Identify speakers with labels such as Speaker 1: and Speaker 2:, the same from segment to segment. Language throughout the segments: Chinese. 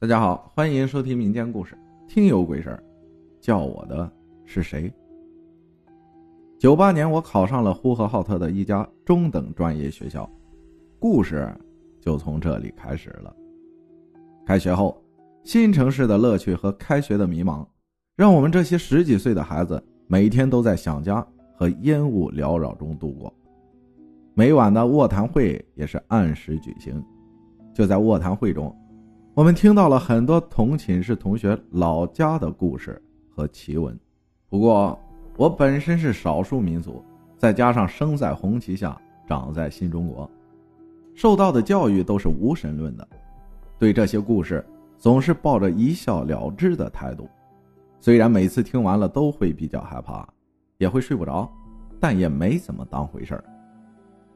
Speaker 1: 大家好，欢迎收听民间故事。听有鬼事儿，叫我的是谁？九八年，我考上了呼和浩特的一家中等专业学校，故事就从这里开始了。开学后，新城市的乐趣和开学的迷茫，让我们这些十几岁的孩子每天都在想家和烟雾缭绕中度过。每晚的卧谈会也是按时举行，就在卧谈会中。我们听到了很多同寝室同学老家的故事和奇闻，不过我本身是少数民族，再加上生在红旗下，长在新中国，受到的教育都是无神论的，对这些故事总是抱着一笑了之的态度。虽然每次听完了都会比较害怕，也会睡不着，但也没怎么当回事儿，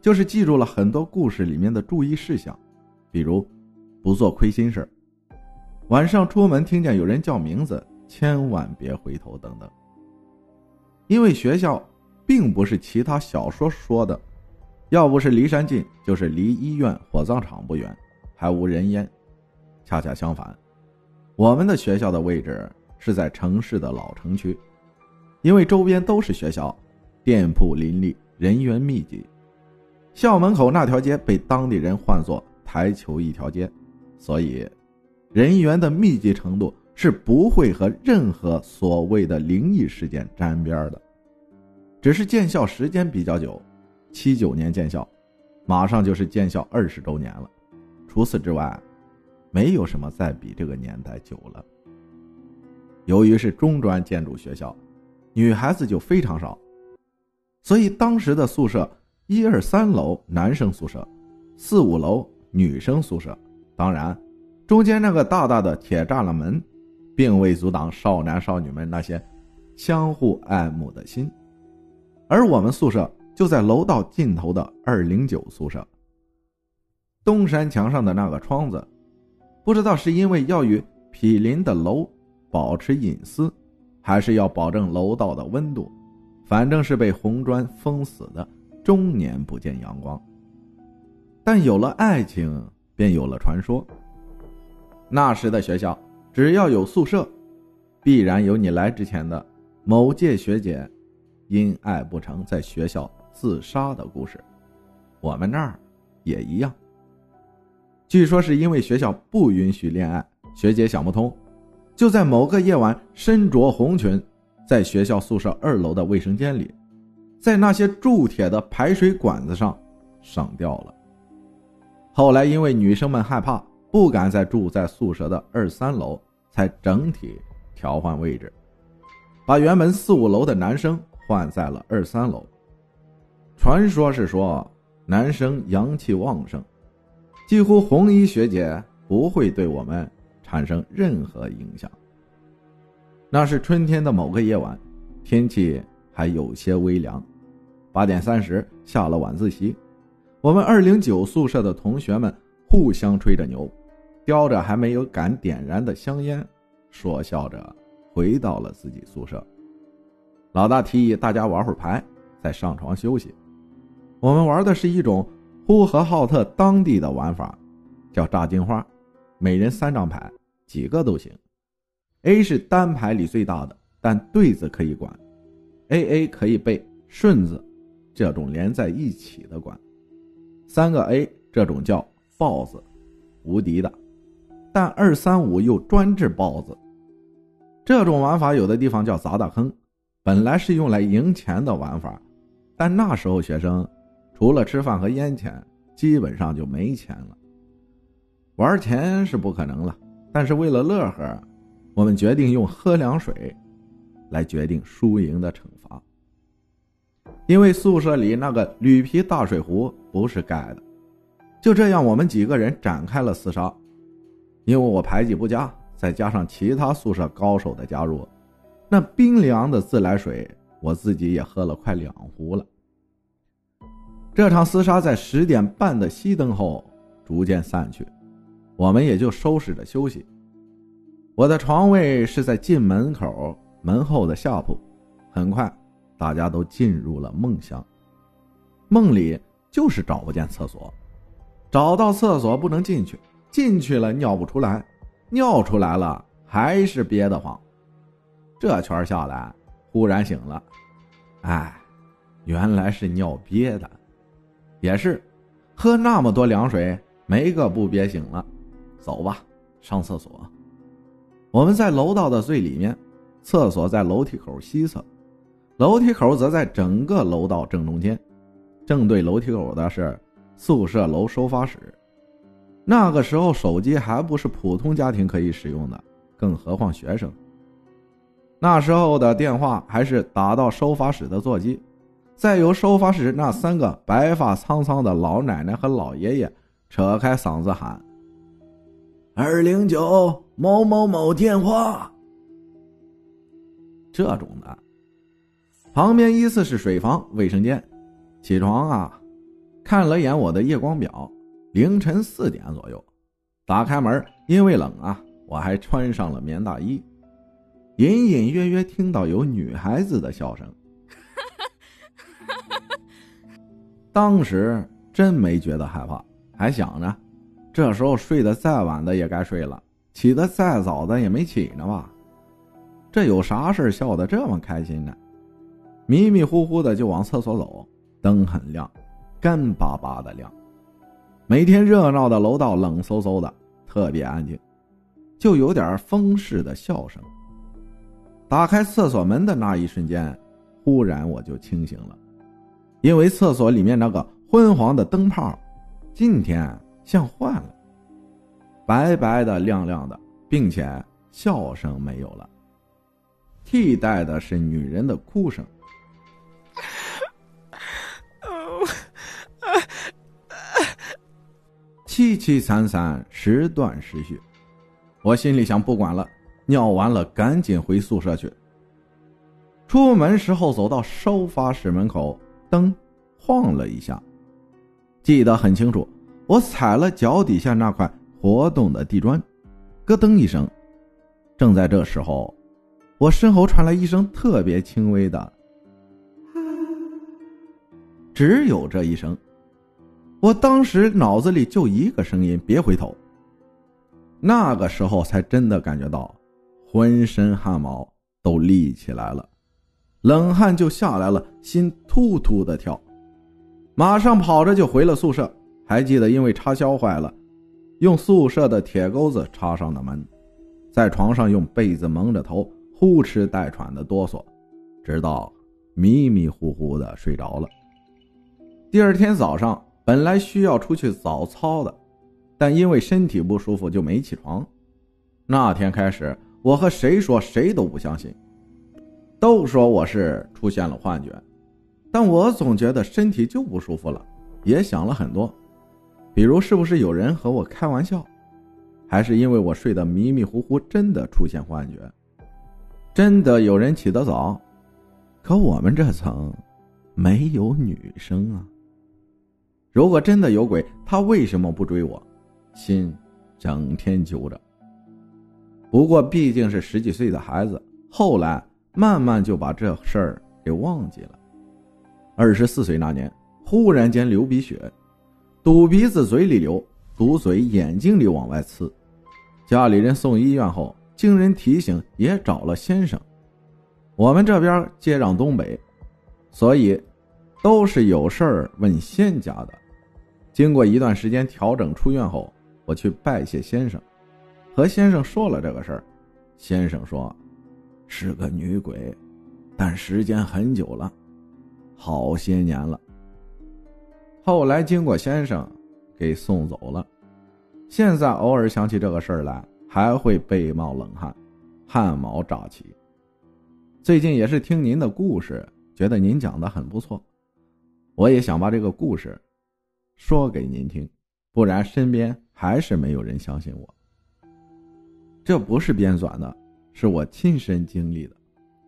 Speaker 1: 就是记住了很多故事里面的注意事项，比如。不做亏心事晚上出门听见有人叫名字，千万别回头等等。因为学校并不是其他小说说的，要不是离山近，就是离医院、火葬场不远，还无人烟。恰恰相反，我们的学校的位置是在城市的老城区，因为周边都是学校，店铺林立，人员密集。校门口那条街被当地人唤作“台球一条街”。所以，人员的密集程度是不会和任何所谓的灵异事件沾边的，只是建校时间比较久，七九年建校，马上就是建校二十周年了。除此之外，没有什么再比这个年代久了。由于是中专建筑学校，女孩子就非常少，所以当时的宿舍一二三楼男生宿舍，四五楼女生宿舍。当然，中间那个大大的铁栅栏门，并未阻挡少男少女们那些相互爱慕的心。而我们宿舍就在楼道尽头的二零九宿舍。东山墙上的那个窗子，不知道是因为要与毗邻的楼保持隐私，还是要保证楼道的温度，反正是被红砖封死的，终年不见阳光。但有了爱情。便有了传说。那时的学校，只要有宿舍，必然有你来之前的某届学姐因爱不成在学校自杀的故事。我们那儿也一样。据说是因为学校不允许恋爱，学姐想不通，就在某个夜晚身着红裙，在学校宿舍二楼的卫生间里，在那些铸铁的排水管子上上吊了。后来，因为女生们害怕，不敢再住在宿舍的二三楼，才整体调换位置，把原本四五楼的男生换在了二三楼。传说是说，男生阳气旺盛，几乎红衣学姐不会对我们产生任何影响。那是春天的某个夜晚，天气还有些微凉，八点三十下了晚自习。我们二零九宿舍的同学们互相吹着牛，叼着还没有敢点燃的香烟，说笑着回到了自己宿舍。老大提议大家玩会儿牌，再上床休息。我们玩的是一种呼和浩特当地的玩法，叫炸金花，每人三张牌，几个都行。A 是单牌里最大的，但对子可以管；A A 可以被顺子这种连在一起的管。三个 A 这种叫豹子，无敌的，但二三五又专治豹子。这种玩法有的地方叫砸大坑，本来是用来赢钱的玩法，但那时候学生除了吃饭和烟钱，基本上就没钱了。玩钱是不可能了，但是为了乐呵，我们决定用喝凉水来决定输赢的惩罚。因为宿舍里那个铝皮大水壶不是盖的，就这样我们几个人展开了厮杀。因为我牌技不佳，再加上其他宿舍高手的加入，那冰凉的自来水我自己也喝了快两壶了。这场厮杀在十点半的熄灯后逐渐散去，我们也就收拾着休息。我的床位是在进门口门后的下铺，很快。大家都进入了梦乡，梦里就是找不见厕所，找到厕所不能进去，进去了尿不出来，尿出来了，还是憋得慌。这圈下来，忽然醒了，哎，原来是尿憋的。也是，喝那么多凉水，没个不憋醒了。走吧，上厕所。我们在楼道的最里面，厕所在楼梯口西侧，楼梯口则在整个楼道正中间。正对楼梯口的是宿舍楼收发室。那个时候手机还不是普通家庭可以使用的，更何况学生。那时候的电话还是打到收发室的座机，再由收发室那三个白发苍苍的老奶奶和老爷爷扯开嗓子喊：“二零九某某某电话。”这种的，旁边依次是水房、卫生间。起床啊，看了眼我的夜光表。凌晨四点左右，打开门，因为冷啊，我还穿上了棉大衣。隐隐约约听到有女孩子的笑声，当时真没觉得害怕，还想着，这时候睡得再晚的也该睡了，起得再早的也没起呢吧？这有啥事笑得这么开心呢？迷迷糊糊的就往厕所走，灯很亮，干巴巴的亮。每天热闹的楼道冷飕飕的，特别安静，就有点风似的笑声。打开厕所门的那一瞬间，忽然我就清醒了，因为厕所里面那个昏黄的灯泡，今天像换了，白白的、亮亮的，并且笑声没有了，替代的是女人的哭声。凄凄惨惨，时断时续。我心里想，不管了，尿完了赶紧回宿舍去。出门时候走到收发室门口，灯晃了一下，记得很清楚。我踩了脚底下那块活动的地砖，咯噔一声。正在这时候，我身后传来一声特别轻微的，只有这一声。我当时脑子里就一个声音：别回头。那个时候才真的感觉到，浑身汗毛都立起来了，冷汗就下来了，心突突的跳，马上跑着就回了宿舍。还记得因为插销坏了，用宿舍的铁钩子插上的门，在床上用被子蒙着头，呼哧带喘的哆嗦，直到迷迷糊糊的睡着了。第二天早上。本来需要出去早操的，但因为身体不舒服就没起床。那天开始，我和谁说谁都不相信，都说我是出现了幻觉，但我总觉得身体就不舒服了，也想了很多，比如是不是有人和我开玩笑，还是因为我睡得迷迷糊糊真的出现幻觉，真的有人起得早，可我们这层没有女生啊。如果真的有鬼，他为什么不追我？心整天揪着。不过毕竟是十几岁的孩子，后来慢慢就把这事儿给忘记了。二十四岁那年，忽然间流鼻血，堵鼻子，嘴里流，堵嘴，眼睛里往外呲。家里人送医院后，经人提醒，也找了先生。我们这边接壤东北，所以都是有事儿问仙家的。经过一段时间调整，出院后，我去拜谢先生，和先生说了这个事儿。先生说，是个女鬼，但时间很久了，好些年了。后来经过先生给送走了，现在偶尔想起这个事儿来，还会背冒冷汗，汗毛炸起。最近也是听您的故事，觉得您讲的很不错，我也想把这个故事。说给您听，不然身边还是没有人相信我。这不是编纂的，是我亲身经历的。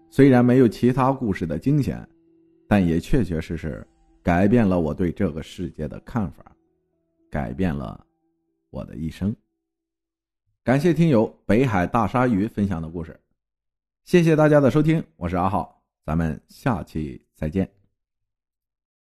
Speaker 1: 虽然没有其他故事的惊险，但也确确实实改变了我对这个世界的看法，改变了我的一生。感谢听友北海大鲨鱼分享的故事，谢谢大家的收听，我是阿浩，咱们下期再见。